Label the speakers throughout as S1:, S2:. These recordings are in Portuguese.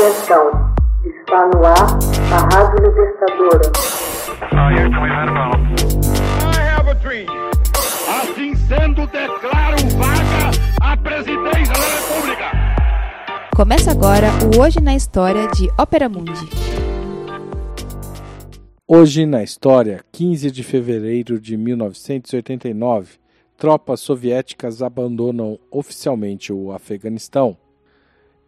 S1: Atenção, está no ar a Rádio Libertadora.
S2: Assim sendo, declaro vaga a presidência da República.
S3: Começa agora o Hoje na História de Ópera Mundi.
S4: Hoje na história, 15 de fevereiro de 1989, tropas soviéticas abandonam oficialmente o Afeganistão.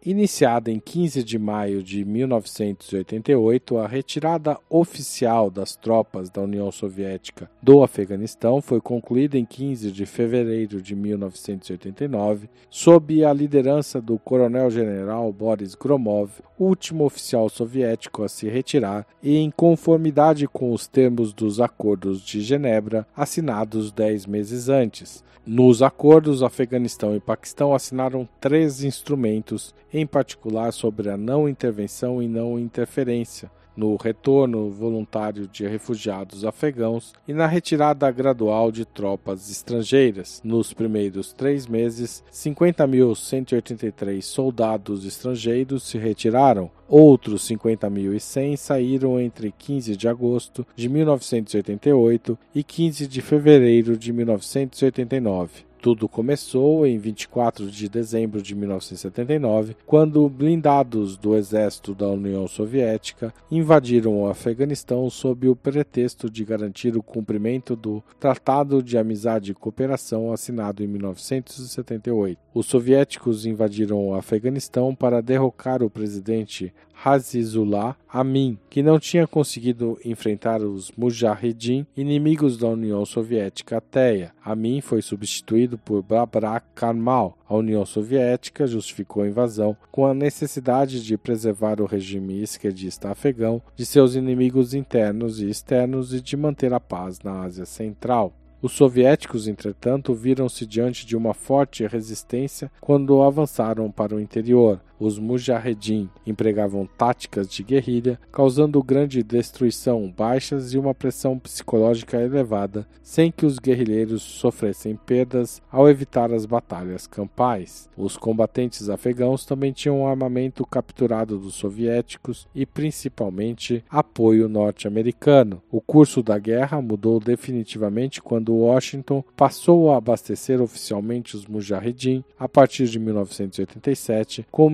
S4: Iniciada em 15 de maio de 1988, a retirada oficial das tropas da União Soviética do Afeganistão foi concluída em 15 de fevereiro de 1989, sob a liderança do coronel-general Boris Gromov, último oficial soviético a se retirar, e em conformidade com os termos dos Acordos de Genebra assinados dez meses antes. Nos acordos, Afeganistão e Paquistão assinaram três instrumentos, em particular sobre a não intervenção e não interferência, no retorno voluntário de refugiados afegãos e na retirada gradual de tropas estrangeiras. Nos primeiros três meses, 50.183 soldados estrangeiros se retiraram, outros 50.100 saíram entre 15 de agosto de 1988 e 15 de fevereiro de 1989. Tudo começou em 24 de dezembro de 1979, quando blindados do exército da União Soviética invadiram o Afeganistão sob o pretexto de garantir o cumprimento do Tratado de Amizade e Cooperação assinado em 1978. Os soviéticos invadiram o Afeganistão para derrocar o presidente Hazizullah Amin, que não tinha conseguido enfrentar os Mujahedin, inimigos da União Soviética ateia. Amin foi substituído por Babrak Karmal. A União Soviética justificou a invasão com a necessidade de preservar o regime esquerdista afegão de seus inimigos internos e externos e de manter a paz na Ásia Central. Os soviéticos, entretanto, viram-se diante de uma forte resistência quando avançaram para o interior. Os mujahedin empregavam táticas de guerrilha, causando grande destruição, baixas e uma pressão psicológica elevada, sem que os guerrilheiros sofressem perdas ao evitar as batalhas campais. Os combatentes afegãos também tinham armamento capturado dos soviéticos e principalmente apoio norte-americano. O curso da guerra mudou definitivamente quando Washington passou a abastecer oficialmente os mujahedin a partir de 1987 com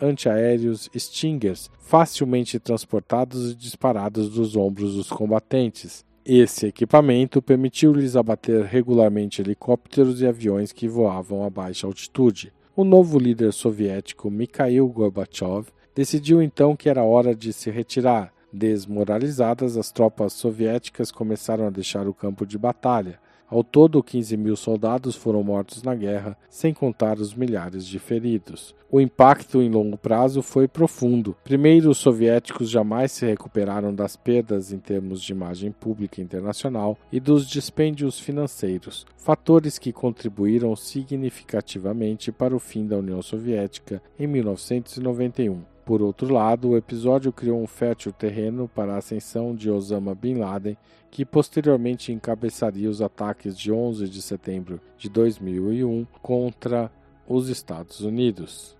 S4: antiaéreos Stingers, facilmente transportados e disparados dos ombros dos combatentes. Esse equipamento permitiu-lhes abater regularmente helicópteros e aviões que voavam a baixa altitude. O novo líder soviético Mikhail Gorbachev decidiu então que era hora de se retirar. Desmoralizadas, as tropas soviéticas começaram a deixar o campo de batalha. Ao todo, 15 mil soldados foram mortos na guerra, sem contar os milhares de feridos. O impacto em longo prazo foi profundo. Primeiro, os soviéticos jamais se recuperaram das perdas em termos de imagem pública internacional e dos dispêndios financeiros, fatores que contribuíram significativamente para o fim da União Soviética em 1991. Por outro lado, o episódio criou um fértil terreno para a ascensão de Osama Bin Laden, que posteriormente encabeçaria os ataques de 11 de setembro de 2001 contra os Estados Unidos.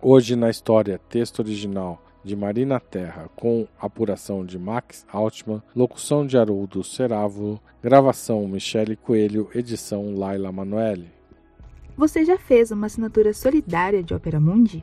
S4: Hoje na história, texto original de Marina Terra, com apuração de Max Altman, locução de Haroldo Ceravo, gravação Michele Coelho, edição Laila Manoeli.
S3: Você já fez uma assinatura solidária de Opera Mundi?